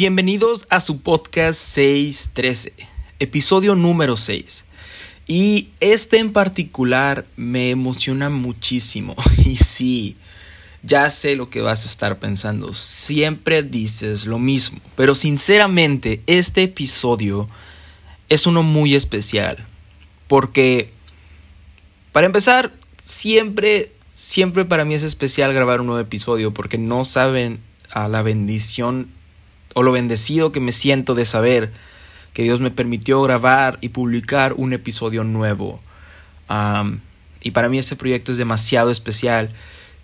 Bienvenidos a su podcast 613, episodio número 6. Y este en particular me emociona muchísimo. Y sí, ya sé lo que vas a estar pensando. Siempre dices lo mismo. Pero sinceramente, este episodio es uno muy especial. Porque, para empezar, siempre, siempre para mí es especial grabar un nuevo episodio. Porque no saben a la bendición o lo bendecido que me siento de saber que Dios me permitió grabar y publicar un episodio nuevo. y para mí ese proyecto es demasiado especial.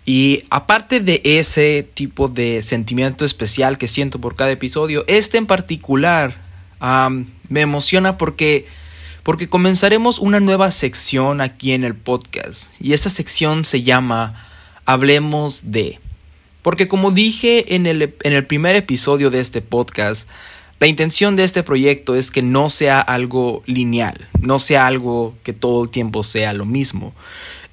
Y aparte de ese tipo de sentimiento especial que siento por cada episodio, este en particular me emociona porque, porque comenzaremos una nueva sección aquí en el podcast. Y esa sección se llama Hablemos de. Porque como dije en el, en el primer episodio de este podcast, la intención de este proyecto es que no sea algo lineal, no sea algo que todo el tiempo sea lo mismo.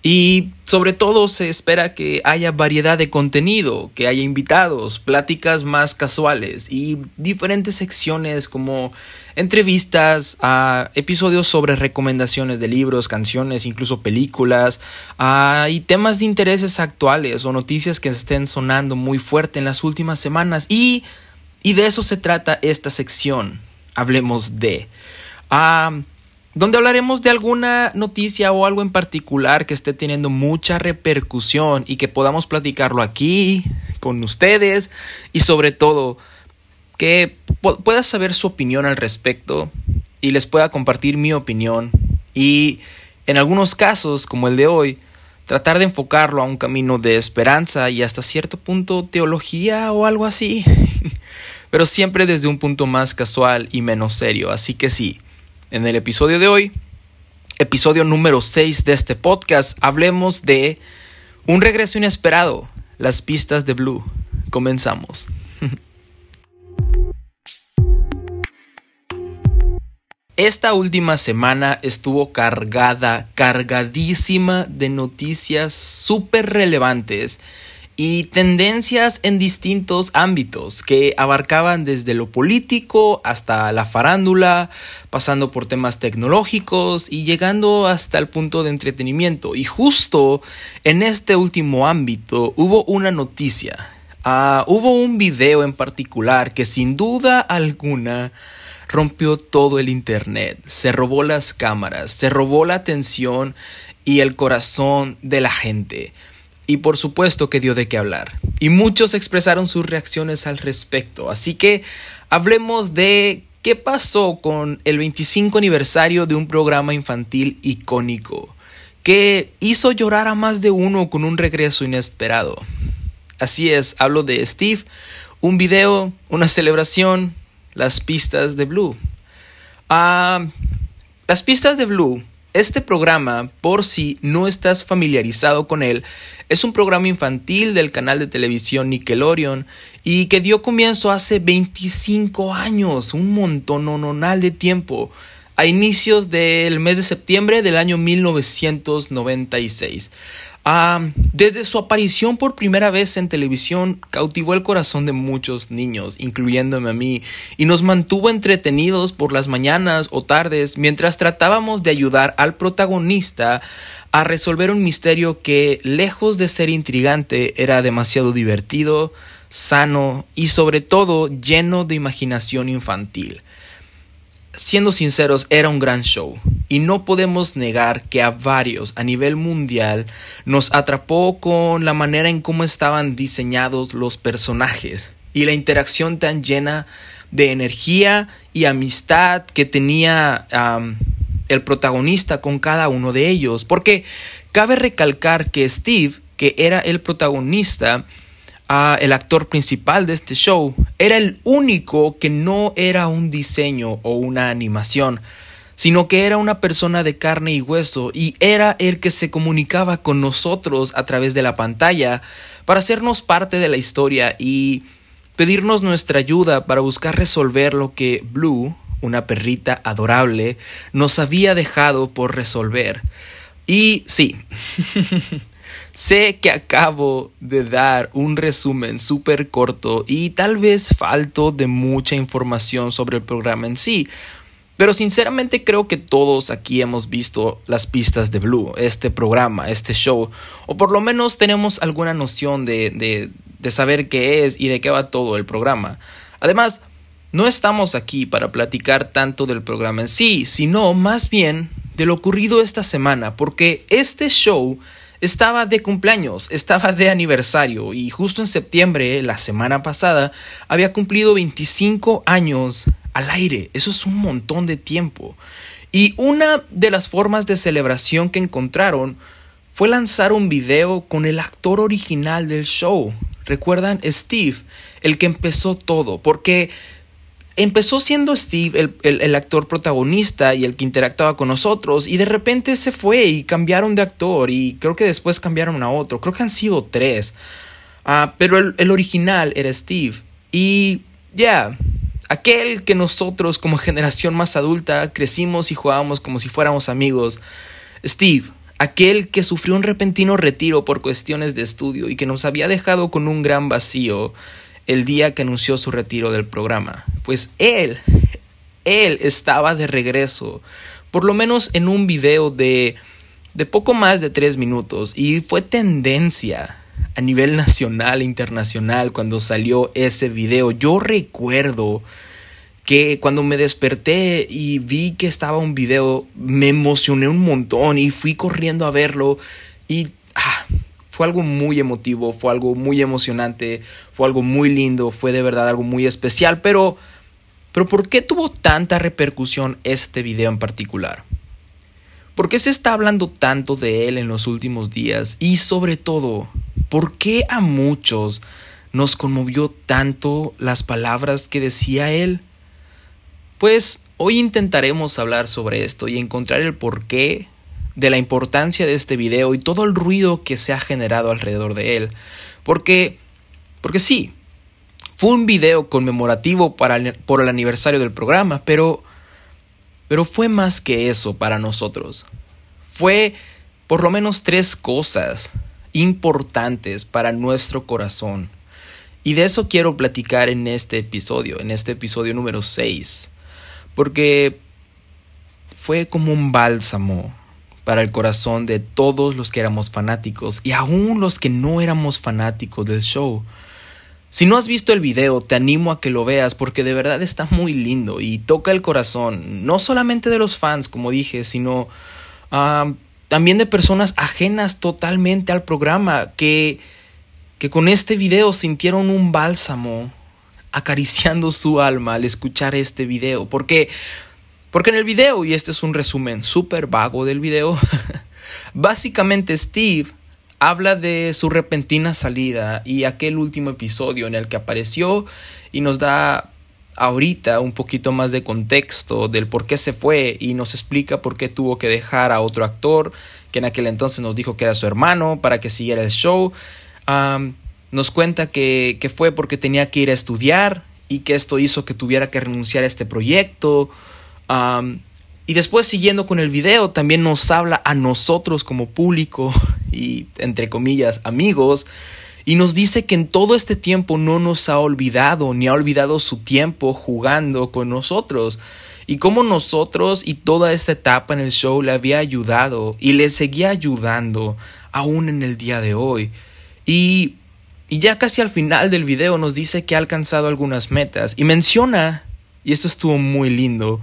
Y sobre todo se espera que haya variedad de contenido, que haya invitados, pláticas más casuales y diferentes secciones como entrevistas, a episodios sobre recomendaciones de libros, canciones, incluso películas, y temas de intereses actuales o noticias que estén sonando muy fuerte en las últimas semanas. Y, y de eso se trata esta sección. Hablemos de donde hablaremos de alguna noticia o algo en particular que esté teniendo mucha repercusión y que podamos platicarlo aquí con ustedes y sobre todo que pueda saber su opinión al respecto y les pueda compartir mi opinión y en algunos casos como el de hoy tratar de enfocarlo a un camino de esperanza y hasta cierto punto teología o algo así. Pero siempre desde un punto más casual y menos serio. Así que sí en el episodio de hoy, episodio número 6 de este podcast, hablemos de un regreso inesperado, las pistas de Blue. Comenzamos. Esta última semana estuvo cargada, cargadísima de noticias súper relevantes y tendencias en distintos ámbitos que abarcaban desde lo político hasta la farándula, pasando por temas tecnológicos y llegando hasta el punto de entretenimiento. Y justo en este último ámbito hubo una noticia, uh, hubo un video en particular que sin duda alguna rompió todo el Internet, se robó las cámaras, se robó la atención y el corazón de la gente y por supuesto que dio de qué hablar. Y muchos expresaron sus reacciones al respecto. Así que hablemos de qué pasó con el 25 aniversario de un programa infantil icónico que hizo llorar a más de uno con un regreso inesperado. Así es, hablo de Steve, un video, una celebración, las pistas de Blue. Ah, las pistas de Blue este programa, por si no estás familiarizado con él, es un programa infantil del canal de televisión Nickelodeon y que dio comienzo hace 25 años, un montón de tiempo, a inicios del mes de septiembre del año 1996. Ah, desde su aparición por primera vez en televisión, cautivó el corazón de muchos niños, incluyéndome a mí, y nos mantuvo entretenidos por las mañanas o tardes mientras tratábamos de ayudar al protagonista a resolver un misterio que, lejos de ser intrigante, era demasiado divertido, sano y sobre todo lleno de imaginación infantil siendo sinceros, era un gran show. Y no podemos negar que a varios a nivel mundial nos atrapó con la manera en cómo estaban diseñados los personajes y la interacción tan llena de energía y amistad que tenía el protagonista con cada uno de ellos. Porque cabe recalcar que Steve, que era el protagonista, el actor principal de este show, era el único que no era un diseño o una animación, sino que era una persona de carne y hueso y era el que se comunicaba con nosotros a través de la pantalla para hacernos parte de la historia y pedirnos nuestra ayuda para buscar resolver lo que Blue, una perrita adorable, nos había dejado por resolver. Y sí, Sé que acabo de dar un resumen súper corto y tal vez falto de mucha información sobre el programa en sí, pero sinceramente creo que todos aquí hemos visto las pistas de Blue, este programa, este show, o por lo menos tenemos alguna noción de, de, de saber qué es y de qué va todo el programa. Además, no estamos aquí para platicar tanto del programa en sí, sino más bien de lo ocurrido esta semana, porque este show estaba de cumpleaños, estaba de aniversario y justo en septiembre, la semana pasada, había cumplido 25 años al aire. Eso es un montón de tiempo. Y una de las formas de celebración que encontraron fue lanzar un video con el actor original del show. ¿Recuerdan? Steve, el que empezó todo, porque empezó siendo Steve el, actor protagonista y el que interactuaba con nosotros y de repente se fue y cambiaron de actor y creo que después cambiaron a otro, creo que han sido tres, ah, pero el, original era Steve. Y ya, aquel que nosotros como generación más adulta crecimos y jugábamos como si fuéramos amigos, Steve. Aquel que sufrió un repentino retiro por cuestiones de estudio y que nos había dejado con un gran vacío el día que anunció su retiro del programa. Pues él, él estaba de regreso, por lo menos en un video de, de poco más de tres minutos, y fue tendencia a nivel nacional e internacional cuando salió ese video. Yo recuerdo que cuando me desperté y vi que estaba un video, me emocioné un montón y fui corriendo a verlo y ah, fue algo muy emotivo, fue algo muy emocionante, fue algo muy lindo, fue de verdad algo muy especial, pero, pero ¿por qué tuvo tanta repercusión este video en particular? ¿Por qué se está hablando tanto de él en los últimos días? Y sobre todo, ¿por qué a muchos nos conmovió tanto las palabras que decía él? Pues hoy intentaremos hablar sobre esto y encontrar el porqué de la importancia de este video y todo el ruido que se ha generado alrededor de él. Porque, porque sí, fue un video conmemorativo para por el aniversario del programa, pero, pero fue más que eso para nosotros. Fue por lo menos tres cosas importantes para nuestro corazón. Y de eso quiero platicar en este episodio, en este episodio número 6. Porque fue como un bálsamo para el corazón de todos los que éramos fanáticos y aún los que no éramos fanáticos del show. Si no has visto el video, te animo a que lo veas porque de verdad está muy lindo y toca el corazón, no solamente de los fans, como dije, sino también de personas ajenas totalmente al programa que, que con este video sintieron un bálsamo acariciando su alma al escuchar este video. Porque porque en el video, y este es un resumen súper vago del video, básicamente Steve habla de su repentina salida y aquel último episodio en el que apareció y nos da ahorita un poquito más de contexto del por qué se fue y nos explica por qué tuvo que dejar a otro actor que en aquel entonces nos dijo que era su hermano para que siguiera el show. nos cuenta que, que fue porque tenía que ir a estudiar y que esto hizo que tuviera que renunciar a este proyecto y después siguiendo con el video, también nos habla a nosotros como público y entre comillas amigos. Y nos dice que en todo este tiempo no nos ha olvidado ni ha olvidado su tiempo jugando con nosotros. Y cómo nosotros y toda esta etapa en el show le había ayudado y le seguía ayudando aún en el día de hoy. Y, y ya casi al final del video nos dice que ha alcanzado algunas metas y menciona, y esto estuvo muy lindo,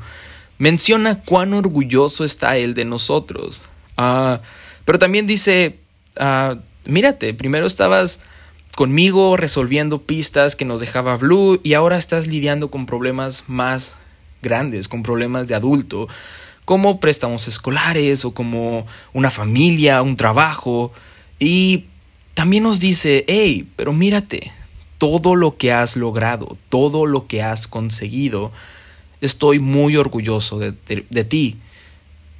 menciona cuán orgulloso está él de nosotros. Ah, pero también dice, ah, mírate, primero estabas conmigo resolviendo pistas que nos dejaba Blue y ahora estás lidiando con problemas más grandes, con problemas de adulto, como préstamos escolares o como una familia, un trabajo. Y también nos dice, hey, pero mírate, todo lo que has logrado, todo lo que has conseguido, Estoy muy orgulloso de, ti.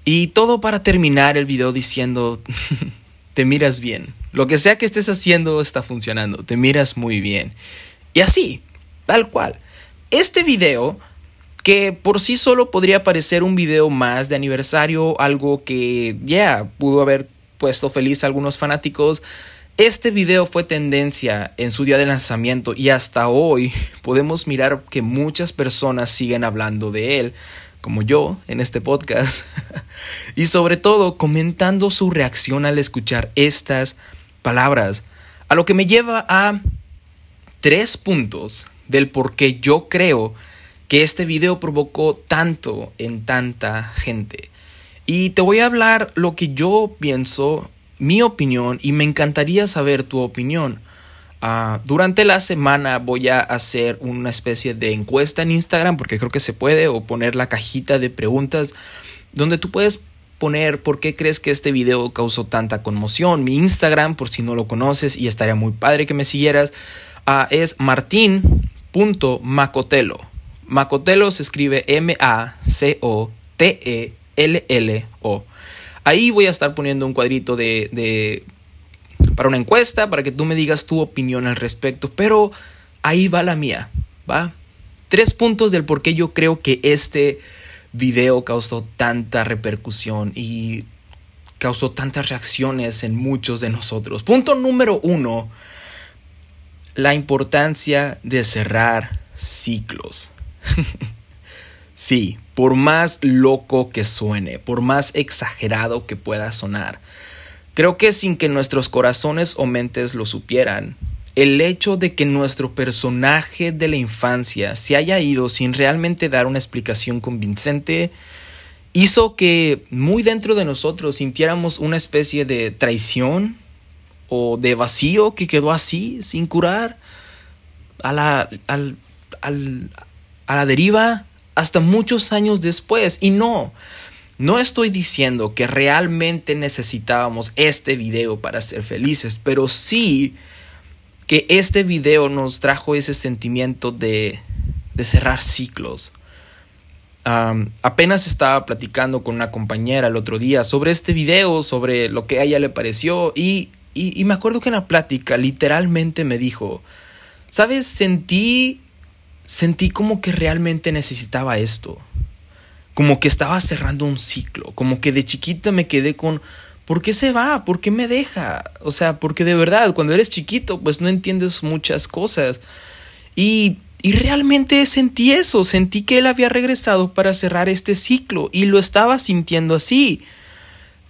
Y todo para terminar el video diciendo, te miras bien. Lo que sea que estés haciendo está funcionando. Te miras muy bien. Y así, tal cual. Este video, que por sí solo podría parecer un video más de aniversario, algo que ya pudo haber puesto feliz a algunos fanáticos. Este video fue tendencia en su día de lanzamiento y hasta hoy podemos mirar que muchas personas siguen hablando de él, como yo en este podcast, y sobre todo comentando su reacción al escuchar estas palabras, a lo que me lleva a tres puntos del por qué yo creo que este video provocó tanto en tanta gente. Y te voy a hablar lo que yo pienso, mi opinión, y me encantaría saber tu opinión. Ah, durante la semana voy a hacer una especie de encuesta en Instagram, porque creo que se puede, o poner la cajita de preguntas, donde tú puedes poner por qué crees que este video causó tanta conmoción. Mi Instagram, por si no lo conoces, y estaría muy padre que me siguieras, uh, es martin.macotelo. Macotelo se escribe M-A-C-O-T-E-L-L-O. Ahí voy a estar poniendo un cuadrito de, para una encuesta, para que tú me digas tu opinión al respecto, pero ahí va la mía, ¿va? Tres puntos del por qué yo creo que este video causó tanta repercusión y causó tantas reacciones en muchos de nosotros. Punto número uno, la importancia de cerrar ciclos. sí, por más loco que suene, por más exagerado que pueda sonar, creo que sin que nuestros corazones o mentes lo supieran, el hecho de que nuestro personaje de la infancia se haya ido sin realmente dar una explicación convincente hizo que muy dentro de nosotros sintiéramos una especie de traición o de vacío que quedó así, sin curar, a la, a la deriva hasta muchos años después. Y no, no estoy diciendo que realmente necesitábamos este video para ser felices, pero sí que este video nos trajo ese sentimiento de, de cerrar ciclos. apenas estaba platicando con una compañera el otro día sobre este video, sobre lo que a ella le pareció y, y, y me acuerdo que en la plática literalmente me dijo, ¿sabes? Sentí, sentí como que realmente necesitaba esto, como que estaba cerrando un ciclo, como que de chiquita me quedé con ¿Por qué se va? ¿Por qué me deja? O sea, porque de verdad, cuando eres chiquito, pues no entiendes muchas cosas. Y, y realmente sentí eso, sentí que él había regresado para cerrar este ciclo y lo estaba sintiendo así.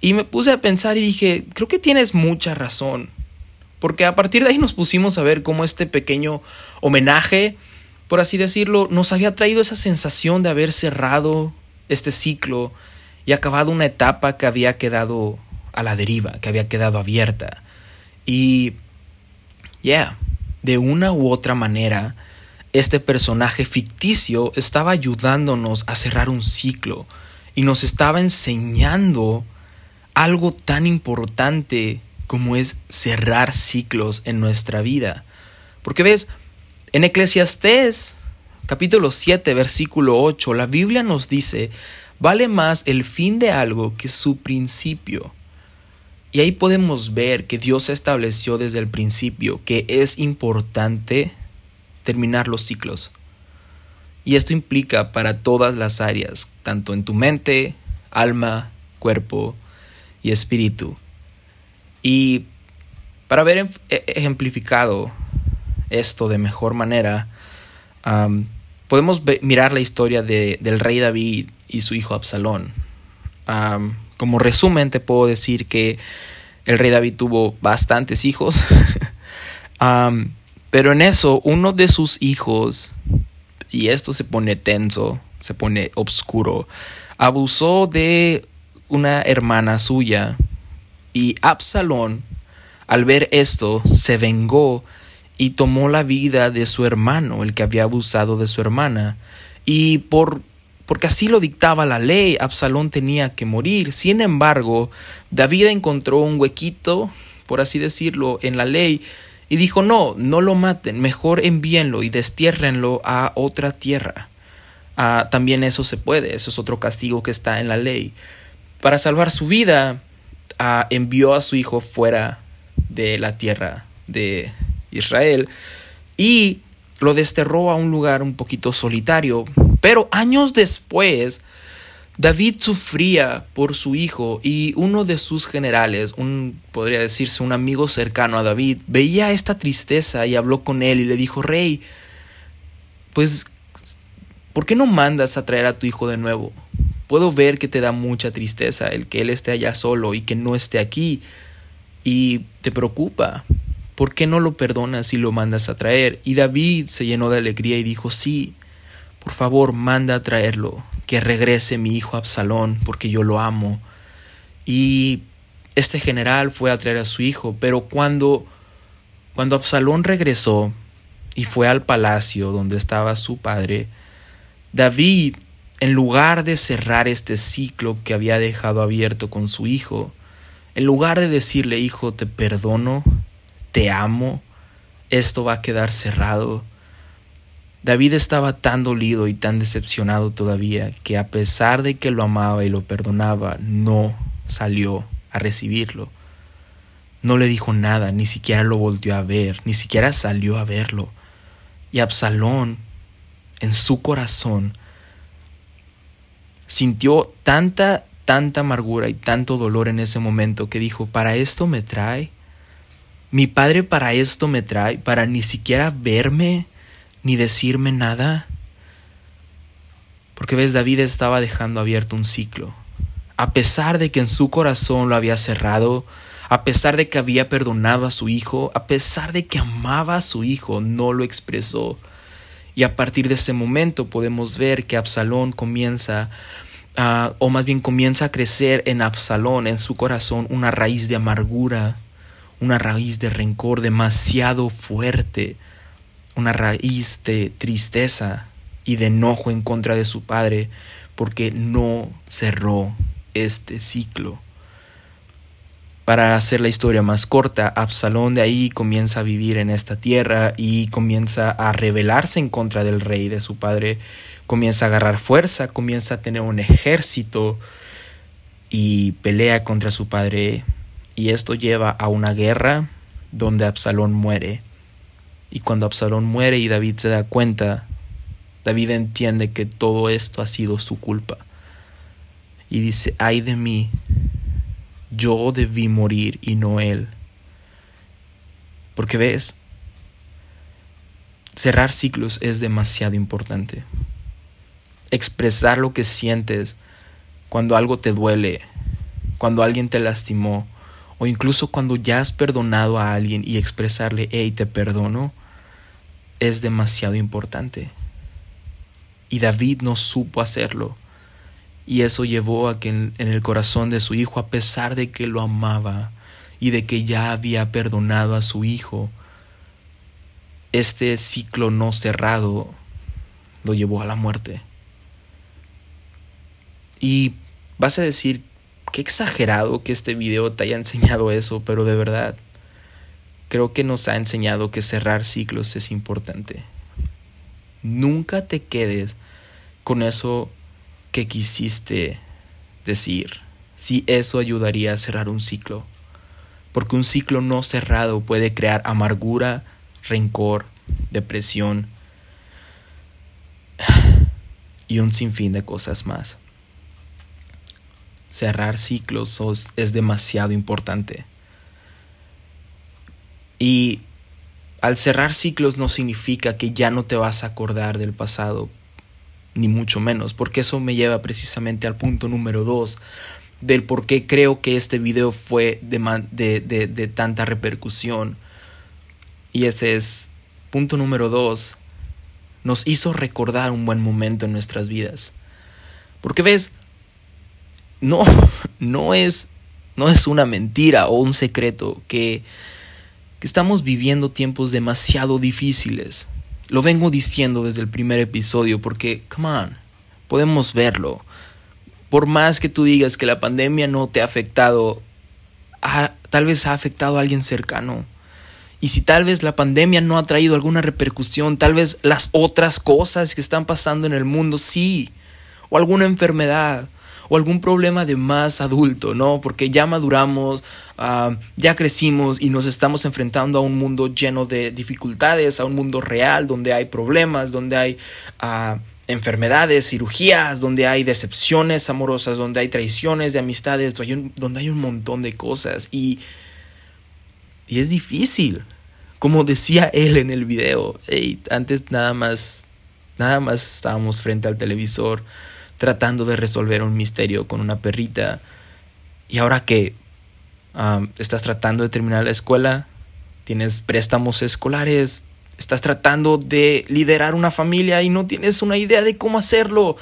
Y me puse a pensar y dije, creo que tienes mucha razón. Porque a partir de ahí nos pusimos a ver cómo este pequeño homenaje, por así decirlo, nos había traído esa sensación de haber cerrado este ciclo y acabado una etapa que había quedado a la deriva, que había quedado abierta. Y, yeah, de una u otra manera, este personaje ficticio estaba ayudándonos a cerrar un ciclo y nos estaba enseñando algo tan importante como es cerrar ciclos en nuestra vida. Porque ves, en Eclesiastés capítulo 7 versículo 8 la Biblia nos dice, vale más el fin de algo que su principio. Y ahí podemos ver que Dios estableció desde el principio que es importante terminar los ciclos. Y esto implica para todas las áreas, tanto en tu mente, alma, cuerpo y espíritu. Y para haber e-, ejemplificado esto de mejor manera, podemos mirar la historia de, del rey David y su hijo Absalón. Como resumen, te puedo decir que el rey David tuvo bastantes hijos. pero en eso, uno de sus hijos, y esto se pone tenso, se pone oscuro, abusó de una hermana suya. Y Absalón, al ver esto, se vengó y tomó la vida de su hermano, el que había abusado de su hermana. Y por porque así lo dictaba la ley, Absalón tenía que morir. Sin embargo, David encontró un huequito, por así decirlo, en la ley y dijo, no, no lo maten, mejor envíenlo y destiérrenlo a otra tierra. Ah, también eso se puede, eso es otro castigo que está en la ley. Para salvar su vida, ah, envió a su hijo fuera de la tierra de Israel y lo desterró a un lugar un poquito solitario pero años después David sufría por su hijo y uno de sus generales, un podría decirse un amigo cercano a David, veía esta tristeza y habló con él y le dijo, "Rey, pues ¿por qué no mandas a traer a tu hijo de nuevo? Puedo ver que te da mucha tristeza el que él esté allá solo y que no esté aquí y te preocupa. ¿Por qué no lo perdonas y lo mandas a traer?" Y David se llenó de alegría y dijo, "Sí, por favor, manda a traerlo." que regrese mi hijo Absalón, porque yo lo amo. Y este general fue a traer a su hijo, pero cuando, cuando Absalón regresó y fue al palacio donde estaba su padre, David, en lugar de cerrar este ciclo que había dejado abierto con su hijo, en lugar de decirle, hijo, te perdono, te amo, esto va a quedar cerrado, David estaba tan dolido y tan decepcionado todavía que a pesar de que lo amaba y lo perdonaba, no salió a recibirlo. No le dijo nada, ni siquiera lo volvió a ver, ni siquiera salió a verlo. Y Absalón, en su corazón, sintió tanta, tanta amargura y tanto dolor en ese momento que dijo, ¿para esto me trae? ¿Mi padre para esto me trae? ¿Para ni siquiera verme? ni decirme nada? Porque ves, David estaba dejando abierto un ciclo. A pesar de que en su corazón lo había cerrado, a pesar de que había perdonado a su hijo, a pesar de que amaba a su hijo, no lo expresó. Y a partir de ese momento podemos ver que Absalón comienza, o más bien comienza a crecer en Absalón, en su corazón, una raíz de amargura, una raíz de rencor demasiado fuerte una raíz de tristeza y de enojo en contra de su padre porque no cerró este ciclo. Para hacer la historia más corta, Absalón de ahí comienza a vivir en esta tierra y comienza a rebelarse en contra del rey de su padre, comienza a agarrar fuerza, comienza a tener un ejército y pelea contra su padre y esto lleva a una guerra donde Absalón muere y cuando Absalón muere y David se da cuenta, David entiende que todo esto ha sido su culpa. Y dice, ay de mí, yo debí morir y no él. Porque ves, cerrar ciclos es demasiado importante. Expresar lo que sientes cuando algo te duele, cuando alguien te lastimó, o incluso cuando ya has perdonado a alguien y expresarle, hey, te perdono, es demasiado importante. Y David no supo hacerlo. Y eso llevó a que en, el corazón de su hijo, a pesar de que lo amaba y de que ya había perdonado a su hijo, este ciclo no cerrado lo llevó a la muerte. Y vas a decir, qué exagerado que este video te haya enseñado eso, pero de verdad, creo que nos ha enseñado que cerrar ciclos es importante. Nunca te quedes con eso que quisiste decir, si eso ayudaría a cerrar un ciclo. Porque un ciclo no cerrado puede crear amargura, rencor, depresión y un sinfín de cosas más. Cerrar ciclos es demasiado importante. Y al cerrar ciclos no significa que ya no te vas a acordar del pasado, ni mucho menos, porque eso me lleva precisamente al punto número dos del por qué creo que este video fue de, de, tanta repercusión. Y ese es, punto número dos, nos hizo recordar un buen momento en nuestras vidas. Porque ves, no, no es, no es una mentira o un secreto que que estamos viviendo tiempos demasiado difíciles. Lo vengo diciendo desde el primer episodio porque, come on, podemos verlo. Por más que tú digas que la pandemia no te ha afectado, tal vez ha afectado a alguien cercano. Y si tal vez la pandemia no ha traído alguna repercusión, tal vez las otras cosas que están pasando en el mundo sí. O alguna enfermedad, o algún problema de más adulto, ¿no? Porque ya maduramos, ah, ya crecimos y nos estamos enfrentando a un mundo lleno de dificultades, a un mundo real donde hay problemas, donde hay ah, enfermedades, cirugías, donde hay decepciones amorosas, donde hay traiciones de amistades, donde hay un, montón de cosas. Y, y es difícil. Como decía él en el video, antes nada más, nada más estábamos frente al televisor tratando de resolver un misterio con una perrita. Y ahora que estás tratando de terminar la escuela, tienes préstamos escolares, estás tratando de liderar una familia y no tienes una idea de cómo hacerlo.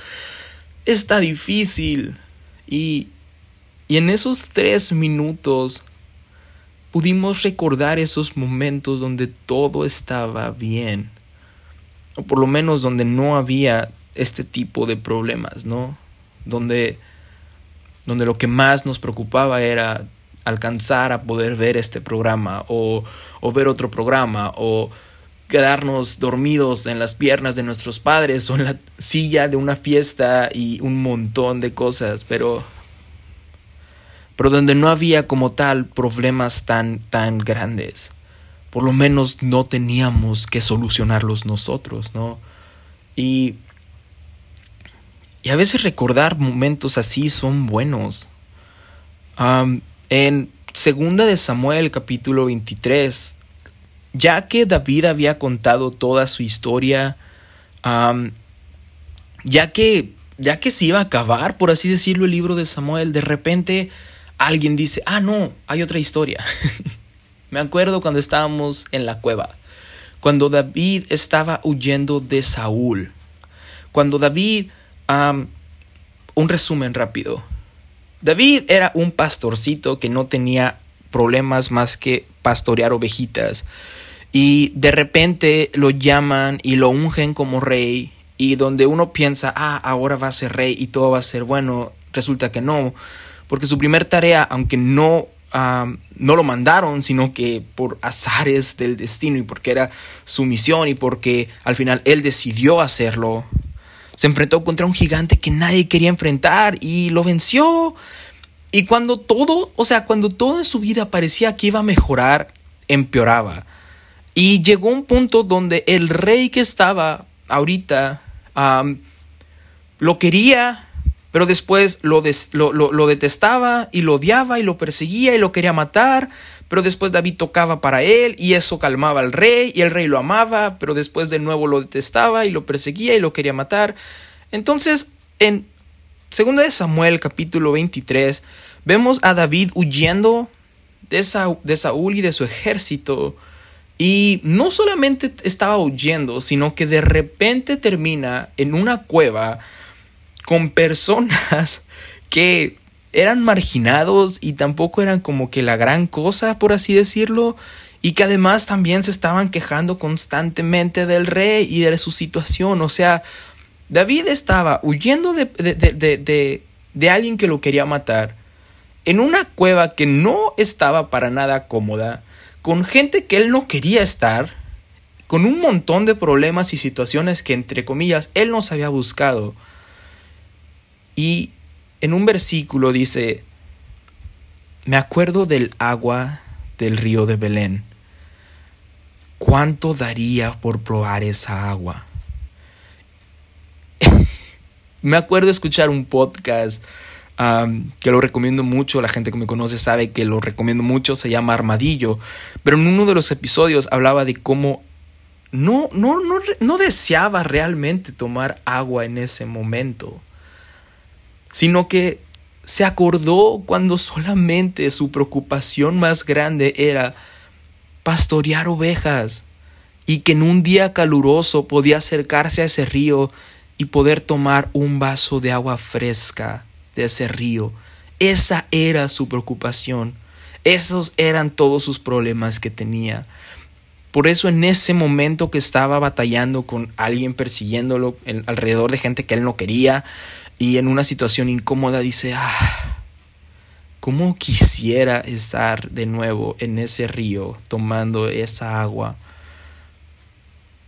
Está difícil. Y, y en esos tres minutos pudimos recordar esos momentos donde todo estaba bien. O por lo menos donde no había este tipo de problemas, ¿no? Donde, donde lo que más nos preocupaba era alcanzar a poder ver este programa o, o ver otro programa o quedarnos dormidos en las piernas de nuestros padres o en la silla de una fiesta y un montón de cosas, pero pero donde no había como tal problemas tan tan grandes. Por lo menos no teníamos que solucionarlos nosotros, ¿no? Y y a veces recordar momentos así son buenos. en Segunda de Samuel capítulo 23 ya que David había contado toda su historia, ya que ya que se iba a acabar, por así decirlo, el libro de Samuel, de repente alguien dice, ah, no, hay otra historia. Me acuerdo cuando estábamos en la cueva, cuando David estaba huyendo de Saúl, cuando David, un resumen rápido, David era un pastorcito que no tenía problemas más que pastorear ovejitas. Y de repente lo llaman y lo ungen como rey. Y donde uno piensa, ah, ahora va a ser rey y todo va a ser bueno, resulta que no. Porque su primer tarea, aunque no, no lo mandaron, sino que por azares del destino y porque era su misión y porque al final él decidió hacerlo, se enfrentó contra un gigante que nadie quería enfrentar y lo venció. Y cuando todo, o sea, cuando todo en su vida parecía que iba a mejorar, empeoraba. Y llegó un punto donde el rey que estaba ahorita lo quería, pero después lo, lo, detestaba y lo odiaba y lo perseguía y lo quería matar. Pero después David tocaba para él y eso calmaba al rey y el rey lo amaba, pero después de nuevo lo detestaba y lo perseguía y lo quería matar. Entonces, en Segunda de Samuel capítulo 23, vemos a David huyendo de Saúl y de su ejército. Y no solamente estaba huyendo, sino que de repente termina en una cueva con personas que eran marginados y tampoco eran como que la gran cosa, por así decirlo, y que además también se estaban quejando constantemente del rey y de su situación. O sea, David estaba huyendo de, de, alguien que lo quería matar, en una cueva que no estaba para nada cómoda, con gente que él no quería estar, con un montón de problemas y situaciones que, entre comillas, él no se había buscado. Y en un versículo dice, me acuerdo del agua del río de Belén. ¿Cuánto daría por probar esa agua? me acuerdo escuchar un podcast que lo recomiendo mucho, la gente que me conoce sabe que lo recomiendo mucho, se llama Armadillo, pero en uno de los episodios hablaba de cómo no, no, no, no deseaba realmente tomar agua en ese momento, sino que se acordó cuando solamente su preocupación más grande era pastorear ovejas y que en un día caluroso podía acercarse a ese río y poder tomar un vaso de agua fresca de ese río. Esa era su preocupación. Esos eran todos sus problemas que tenía. Por eso en ese momento que estaba batallando con alguien persiguiéndolo alrededor de gente que él no quería y en una situación incómoda dice, ah, ¿cómo quisiera estar de nuevo en ese río tomando esa agua?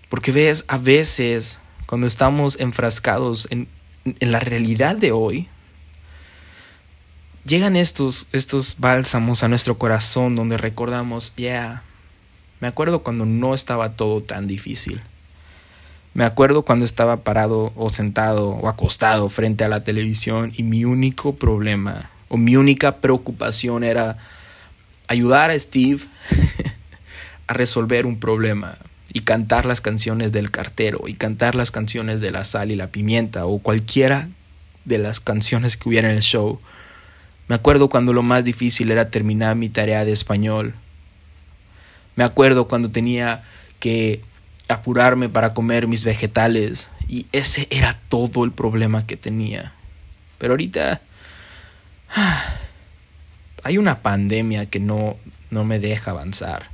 Porque ves, a veces cuando estamos enfrascados en, la realidad de hoy, llegan estos, estos bálsamos a nuestro corazón donde recordamos, ya, me acuerdo cuando no estaba todo tan difícil. Me acuerdo cuando estaba parado o sentado o acostado frente a la televisión y mi único problema o mi única preocupación era ayudar a Steve a resolver un problema y cantar las canciones del cartero y cantar las canciones de la sal y la pimienta o cualquiera de las canciones que hubiera en el show. Me acuerdo cuando lo más difícil era terminar mi tarea de español. Me acuerdo cuando tenía que apurarme para comer mis vegetales y ese era todo el problema que tenía. Pero ahorita hay una pandemia que no, no me deja avanzar.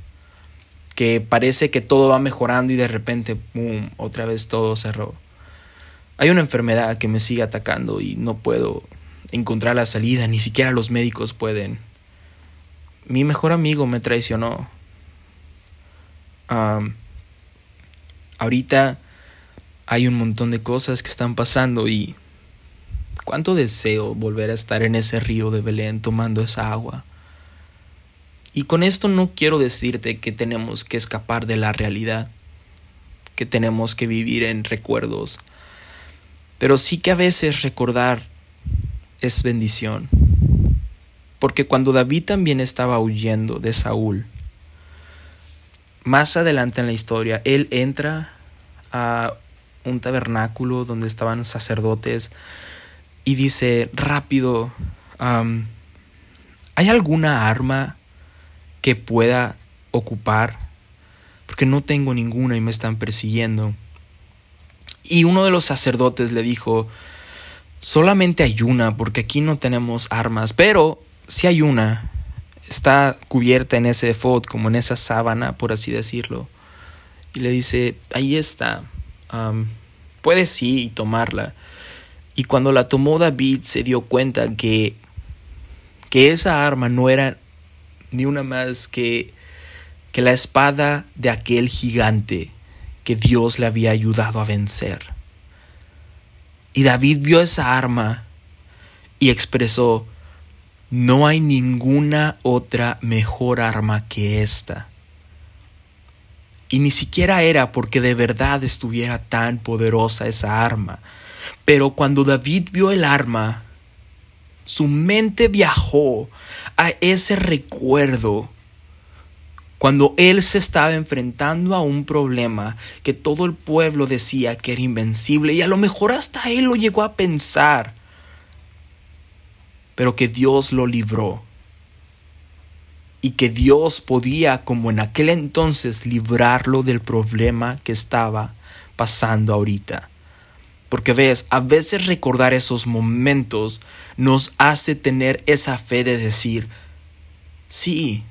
Que parece que todo va mejorando y de repente, ¡pum!, otra vez todo cerró. Hay una enfermedad que me sigue atacando y no puedo encontrar la salida, ni siquiera los médicos pueden. Mi mejor amigo me traicionó. Ahorita hay un montón de cosas que están pasando y cuánto deseo volver a estar en ese río de Belén tomando esa agua. Y con esto no quiero decirte que tenemos que escapar de la realidad, que tenemos que vivir en recuerdos, pero sí que a veces recordar es bendición. Porque cuando David también estaba huyendo de Saúl, más adelante en la historia, él entra a un tabernáculo donde estaban sacerdotes y dice, rápido, ¿hay alguna arma que pueda ocupar? Porque no tengo ninguna y me están persiguiendo. Y uno de los sacerdotes le dijo, solamente hay una, porque aquí no tenemos armas, pero si hay una, está cubierta en ese efod, como en esa sábana, por así decirlo. Y le dice, ahí está, puedes sí tomarla. Y cuando la tomó David se dio cuenta que, que esa arma no era ni una más que, que la espada de aquel gigante que Dios le había ayudado a vencer. Y David vio esa arma y expresó, no hay ninguna otra mejor arma que esta. Y ni siquiera era porque de verdad estuviera tan poderosa esa arma. Pero cuando David vio el arma, su mente viajó a ese recuerdo cuando él se estaba enfrentando a un problema que todo el pueblo decía que era invencible y a lo mejor hasta él lo llegó a pensar, pero que Dios lo libró y que Dios podía, como en aquel entonces, librarlo del problema que estaba pasando ahorita. Porque ves, a veces recordar esos momentos nos hace tener esa fe de decir, sí,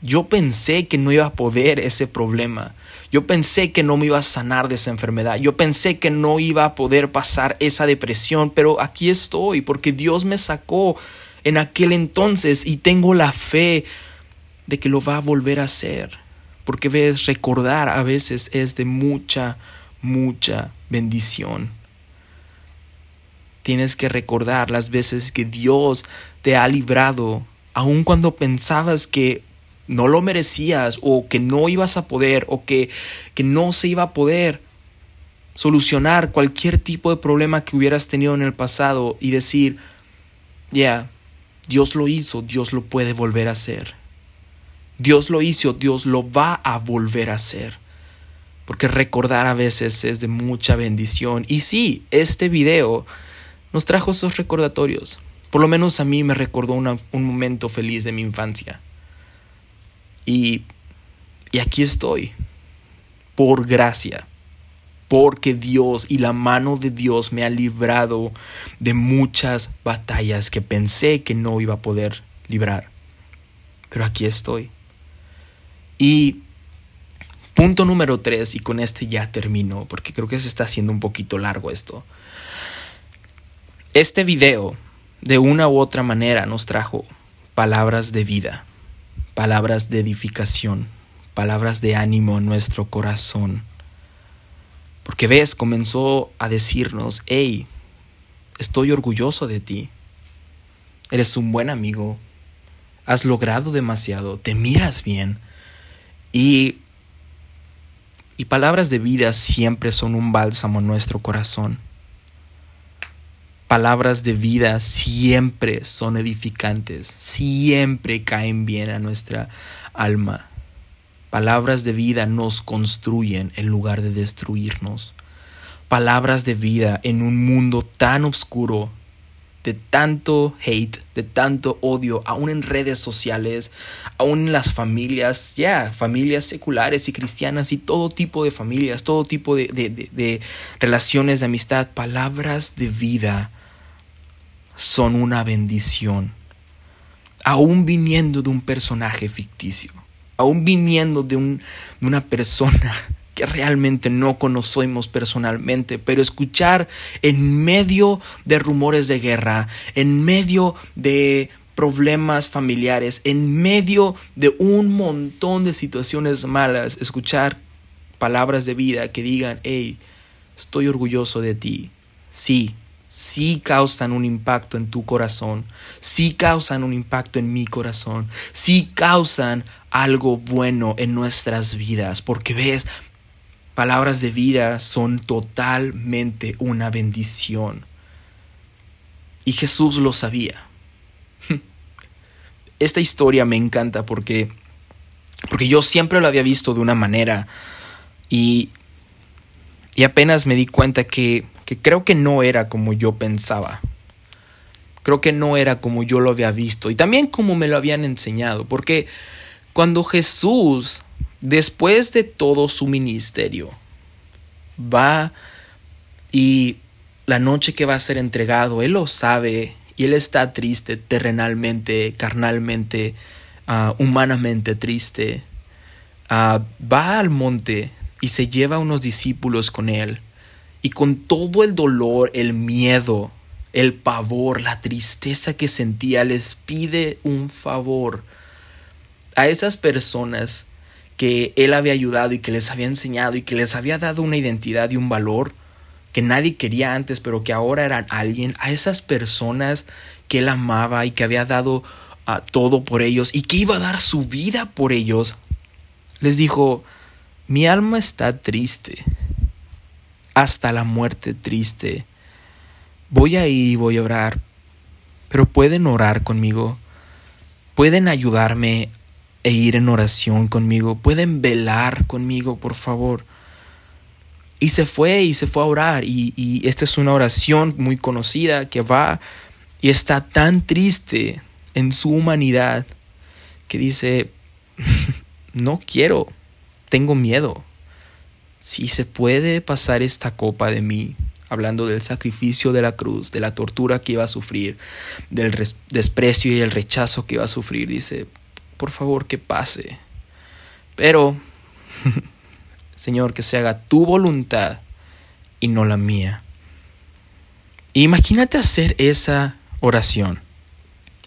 yo pensé que no iba a poder ese problema. Yo pensé que no me iba a sanar de esa enfermedad. Yo pensé que no iba a poder pasar esa depresión, pero aquí estoy porque Dios me sacó en aquel entonces y tengo la fe de que lo va a volver a hacer. Porque ves, recordar a veces es de mucha, mucha bendición. Tienes que recordar las veces que Dios te ha librado, aun cuando pensabas que no lo merecías o que no ibas a poder o que, que no se iba a poder solucionar cualquier tipo de problema que hubieras tenido en el pasado y decir, ya, Dios lo hizo, Dios lo puede volver a hacer. Dios lo hizo, Dios lo va a volver a hacer. Porque recordar a veces es de mucha bendición. Y sí, este video nos trajo esos recordatorios. Por lo menos a mí me recordó un momento feliz de mi infancia. Y, aquí estoy, por gracia, porque Dios y la mano de Dios me ha librado de muchas batallas que pensé que no iba a poder librar. Pero aquí estoy. Y punto número tres, y con este ya termino, porque creo que se está haciendo un poquito largo esto. Este video, de una u otra manera, nos trajo palabras de vida palabras de edificación, palabras de ánimo en nuestro corazón. Porque ves, comenzó a decirnos, hey, estoy orgulloso de ti. Eres un buen amigo. Has logrado demasiado. Te miras bien. Y Y palabras de vida siempre son un bálsamo en nuestro corazón. Palabras de vida siempre son edificantes, siempre caen bien a nuestra alma. Palabras de vida nos construyen en lugar de destruirnos. Palabras de vida en un mundo tan oscuro, de tanto hate, de tanto odio, aún en redes sociales, aún en las familias, ya, familias seculares y cristianas y todo tipo de familias, todo tipo de, de relaciones de amistad, palabras de vida son una bendición, aún viniendo de un personaje ficticio, aún viniendo de, un, de una persona que realmente no conocemos personalmente, pero escuchar en medio de rumores de guerra, en medio de problemas familiares, en medio de un montón de situaciones malas, escuchar palabras de vida que digan, hey, estoy orgulloso de ti. Sí, sí causan un impacto en tu corazón, sí causan un impacto en mi corazón, sí causan algo bueno en nuestras vidas, porque ves, palabras de vida son totalmente una bendición. Y Jesús lo sabía. Esta historia me encanta porque porque yo siempre lo había visto de una manera y y apenas me di cuenta que que creo que no era como yo pensaba. Creo que no era como yo lo había visto y también como me lo habían enseñado, porque cuando Jesús, después de todo su ministerio, va y la noche que va a ser entregado, Él lo sabe y Él está triste terrenalmente, carnalmente, ah, humanamente triste. Ah, va al monte y se lleva a unos discípulos con Él y con todo el dolor, el miedo, el pavor, la tristeza que sentía, les pide un favor a esas personas que él había ayudado y que les había enseñado y que les había dado una identidad y un valor que nadie quería antes, pero que ahora eran alguien, a esas personas que él amaba y que había dado ah, todo por ellos y que iba a dar su vida por ellos, les dijo, mi alma está triste hasta la muerte triste. Voy a ir y voy a orar, pero pueden orar conmigo, pueden ayudarme e ir en oración conmigo, pueden velar conmigo, por favor. Y se fue y se fue a orar. Y, y esta es una oración muy conocida que va y está tan triste en su humanidad que dice, no quiero, tengo miedo. Si se puede pasar esta copa de mí, hablando del sacrificio de la cruz, de la tortura que iba a sufrir, del desprecio y el rechazo que iba a sufrir, dice, por favor que pase. Pero, Señor, que se haga tu voluntad y no la mía. Imagínate hacer esa oración.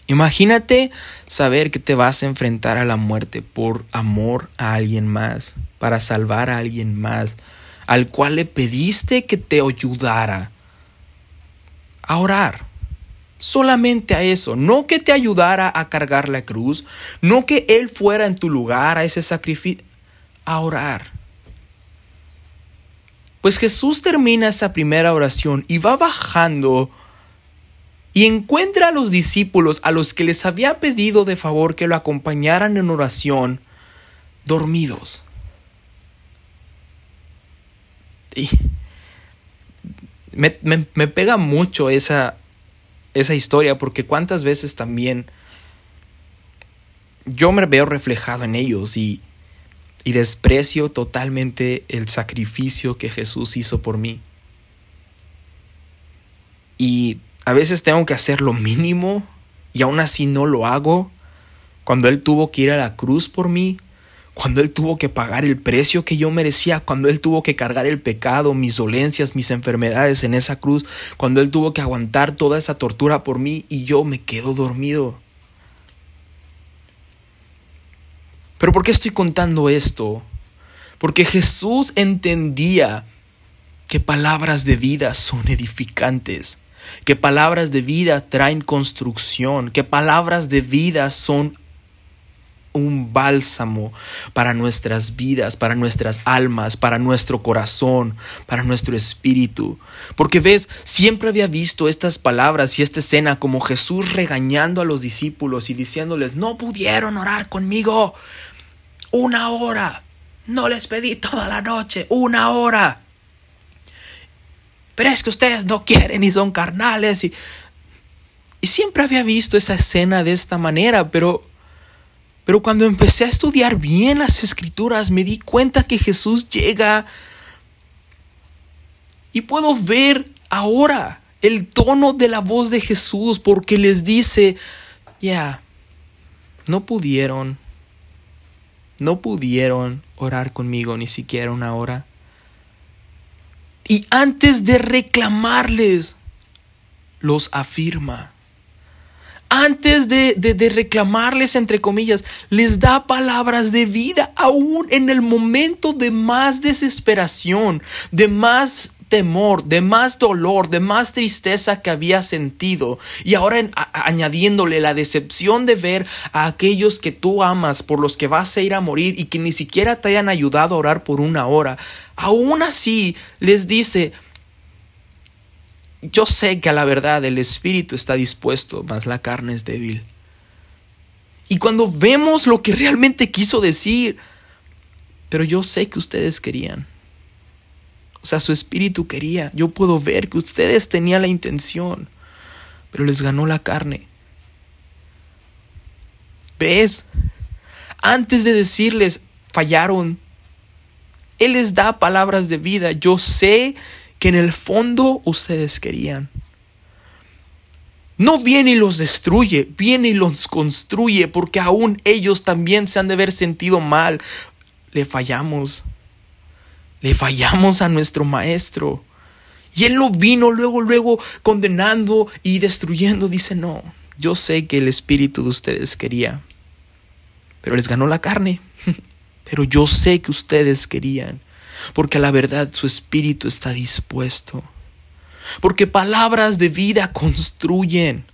Imagínate saber que te vas a enfrentar a la muerte por amor a alguien más, para salvar a alguien más, al cual le pediste que te ayudara a orar. Solamente a eso, no que te ayudara a cargar la cruz, no que Él fuera en tu lugar a ese sacrificio, a orar. Pues Jesús termina esa primera oración y va bajando y encuentra a los discípulos a los que les había pedido de favor que lo acompañaran en oración, dormidos. Y me, pega mucho esa, esa historia porque cuántas veces también yo me veo reflejado en ellos y, y desprecio totalmente el sacrificio que Jesús hizo por mí. Y a veces tengo que hacer lo mínimo y aún así no lo hago. Cuando Él tuvo que ir a la cruz por mí, cuando Él tuvo que pagar el precio que yo merecía, cuando Él tuvo que cargar el pecado, mis dolencias, mis enfermedades en esa cruz, cuando Él tuvo que aguantar toda esa tortura por mí y yo me quedo dormido. Pero ¿por qué estoy contando esto? Porque Jesús entendía que palabras de vida son edificantes que palabras de vida traen construcción, que palabras de vida son un bálsamo para nuestras vidas, para nuestras almas, para nuestro corazón, para nuestro espíritu. Porque ves, siempre había visto estas palabras y esta escena como Jesús regañando a los discípulos y diciéndoles, no pudieron orar conmigo una hora. No les pedí toda la noche, una hora. Pero es que ustedes no quieren y son carnales y... Y siempre había visto esa escena de esta manera, pero pero cuando empecé a estudiar bien las escrituras, me di cuenta que Jesús llega y puedo ver ahora el tono de la voz de Jesús porque les dice, ya, no pudieron, no pudieron orar conmigo ni siquiera una hora. Y antes de reclamarles, los afirma antes de, reclamarles, entre comillas, les da palabras de vida, aún en el momento de más desesperación, de más temor, de más dolor, de más tristeza que había sentido. Y ahora añadiéndole la decepción de ver a aquellos que tú amas, por los que vas a ir a morir y que ni siquiera te hayan ayudado a orar por una hora. Aún así les dice, yo sé que a la verdad el espíritu está dispuesto, mas la carne es débil. Y cuando vemos lo que realmente quiso decir, pero yo sé que ustedes querían. O sea, su espíritu quería. Yo puedo ver que ustedes tenían la intención, pero les ganó la carne. ¿Ves? Antes de decirles, fallaron. Él les da palabras de vida. Yo sé que en el fondo ustedes querían. No viene y los destruye, viene y los construye, porque aún ellos también se han de haber sentido mal. Le fallamos, le fallamos a nuestro maestro. Y él no vino luego, luego condenando y destruyendo. Dice, no, yo sé que el espíritu de ustedes quería, pero les ganó la carne. Pero yo sé que ustedes querían porque a la verdad su espíritu está dispuesto. Porque palabras de vida construyen.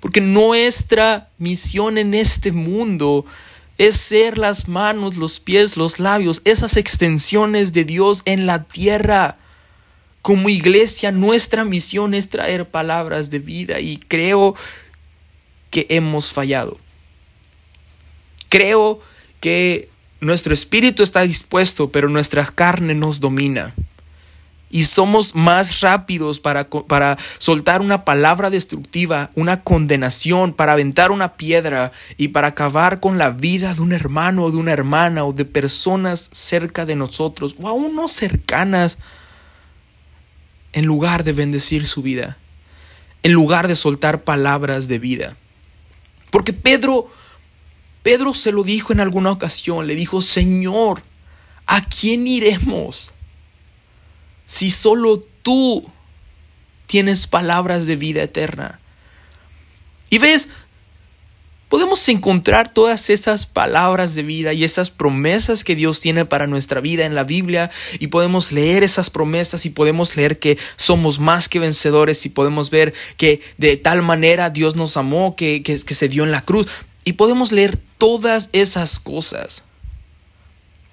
Porque nuestra misión en este mundo es ser las manos, los pies, los labios, esas extensiones de Dios en la tierra. Como iglesia, nuestra misión es traer palabras de vida y creo que hemos fallado. Creo que nuestro espíritu está dispuesto, pero nuestra carne nos domina. Y somos más rápidos para, para, soltar una palabra destructiva, una condenación, para aventar una piedra y para acabar con la vida de un hermano o de una hermana o de personas cerca de nosotros o aún no cercanas, en lugar de bendecir su vida, en lugar de soltar palabras de vida. Porque Pedro Pedro se lo dijo en alguna ocasión, le dijo, Señor, ¿a quién iremos? Si solo tú tienes palabras de vida eterna. Y ves, podemos encontrar todas esas palabras de vida y esas promesas que Dios tiene para nuestra vida en la Biblia y podemos leer esas promesas y podemos leer que somos más que vencedores y podemos ver que de tal manera Dios nos amó que, que, que se dio en la cruz. Y podemos leer todas esas cosas.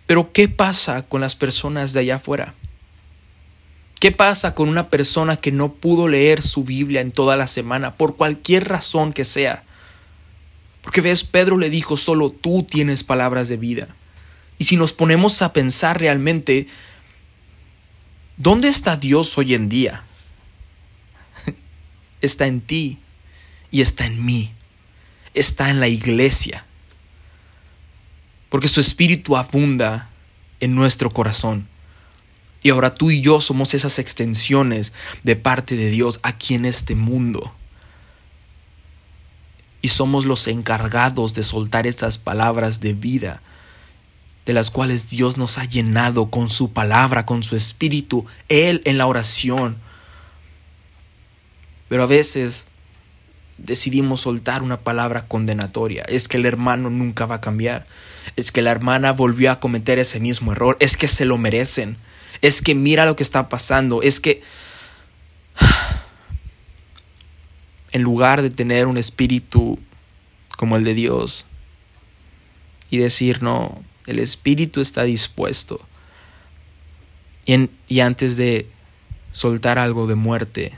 Pero ¿qué pasa con las personas de allá afuera? ¿Qué pasa con una persona que no pudo leer su Biblia en toda la semana por cualquier razón que sea? Porque ves, Pedro le dijo, solo tú tienes palabras de vida. Y si nos ponemos a pensar realmente, ¿dónde está Dios hoy en día? está en ti y está en mí está en la iglesia. Porque su espíritu abunda en nuestro corazón. Y ahora tú y yo somos esas extensiones de parte de Dios aquí en este mundo. Y somos los encargados de soltar esas palabras de vida, de las cuales Dios nos ha llenado con su palabra, con su espíritu, Él en la oración. Pero a veces decidimos soltar una palabra condenatoria. Es que el hermano nunca va a cambiar. Es que la hermana volvió a cometer ese mismo error. Es que se lo merecen. Es que mira lo que está pasando. Es que... En lugar de tener un espíritu como el de Dios, y decir, no, el espíritu está dispuesto. Y, y antes de soltar algo de muerte,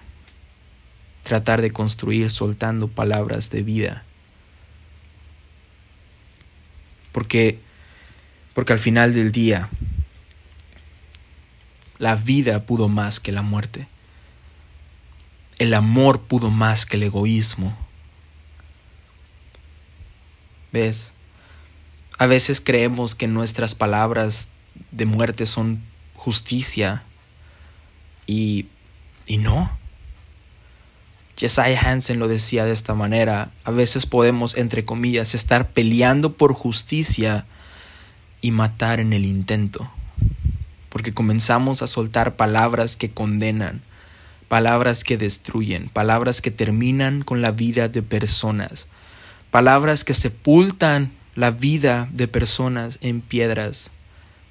tratar de construir soltando palabras de vida. Porque, porque al final del día, la vida pudo más que la muerte. El amor pudo más que el egoísmo. ¿Ves? A veces creemos que nuestras palabras de muerte son justicia y, y no. Jesiah Hansen lo decía de esta manera, a veces podemos, entre comillas, estar peleando por justicia y matar en el intento, porque comenzamos a soltar palabras que condenan, palabras que destruyen, palabras que terminan con la vida de personas, palabras que sepultan la vida de personas en piedras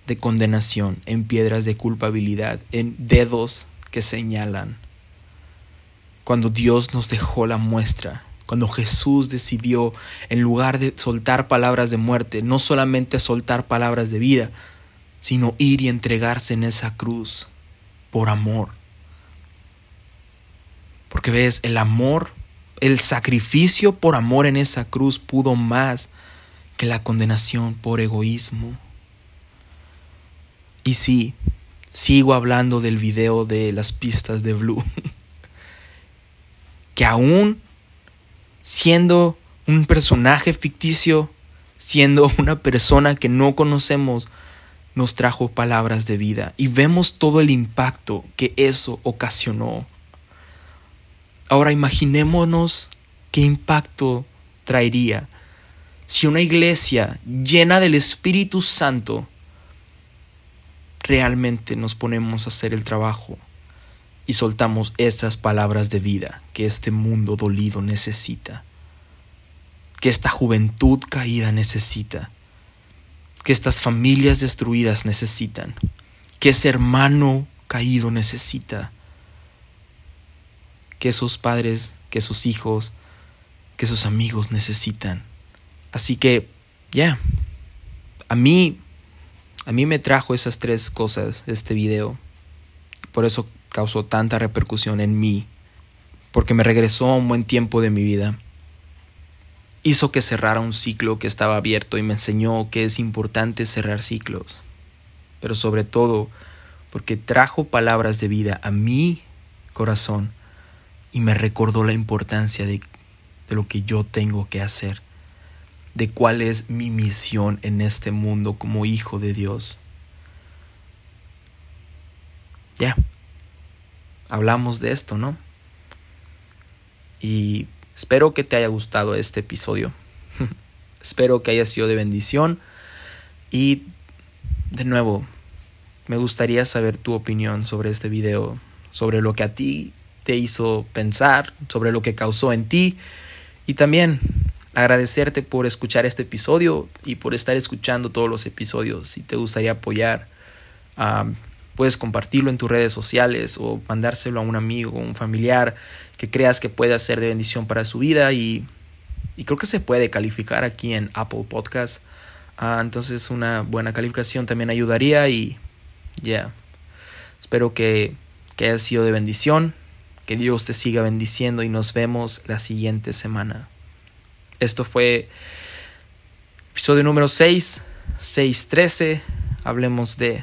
de condenación, en piedras de culpabilidad, en dedos que señalan. Cuando Dios nos dejó la muestra, cuando Jesús decidió, en lugar de soltar palabras de muerte, no solamente soltar palabras de vida, sino ir y entregarse en esa cruz por amor. Porque ves, el amor, el sacrificio por amor en esa cruz pudo más que la condenación por egoísmo. Y sí, sigo hablando del video de las pistas de Blue. que aún siendo un personaje ficticio, siendo una persona que no conocemos, nos trajo palabras de vida y vemos todo el impacto que eso ocasionó. Ahora imaginémonos qué impacto traería si una iglesia llena del Espíritu Santo realmente nos ponemos a hacer el trabajo y soltamos esas palabras de vida que este mundo dolido necesita, que esta juventud caída necesita, que estas familias destruidas necesitan, que ese hermano caído necesita, que esos padres, que esos hijos, que sus amigos necesitan. Así que, ya, a mí, a mí me trajo esas tres cosas este video. Por eso causó tanta repercusión en mí, porque me regresó a un buen tiempo de mi vida. Hizo que cerrara un ciclo que estaba abierto y me enseñó que es importante cerrar ciclos. Pero sobre todo, porque trajo palabras de vida a mi corazón y me recordó la importancia de, lo que yo tengo que hacer de cuál es mi misión en este mundo como hijo de Dios. Ya, hablamos de esto, ¿no? Y espero que te haya gustado este episodio. espero que haya sido de bendición. Y de nuevo, me gustaría saber tu opinión sobre este video, sobre lo que a ti te hizo pensar, sobre lo que causó en ti. Y también agradecerte por escuchar este episodio y por estar escuchando todos los episodios. Si te gustaría apoyar, puedes compartirlo en tus redes sociales o mandárselo a un amigo un familiar que creas que pueda ser de bendición para su vida y, creo que se puede calificar aquí en Apple Podcast. Ah, entonces una buena calificación también ayudaría y ya. Espero que, que haya sido de bendición, que Dios te siga bendiciendo y nos vemos la siguiente semana. Esto fue episodio número 6, 613. Hablemos de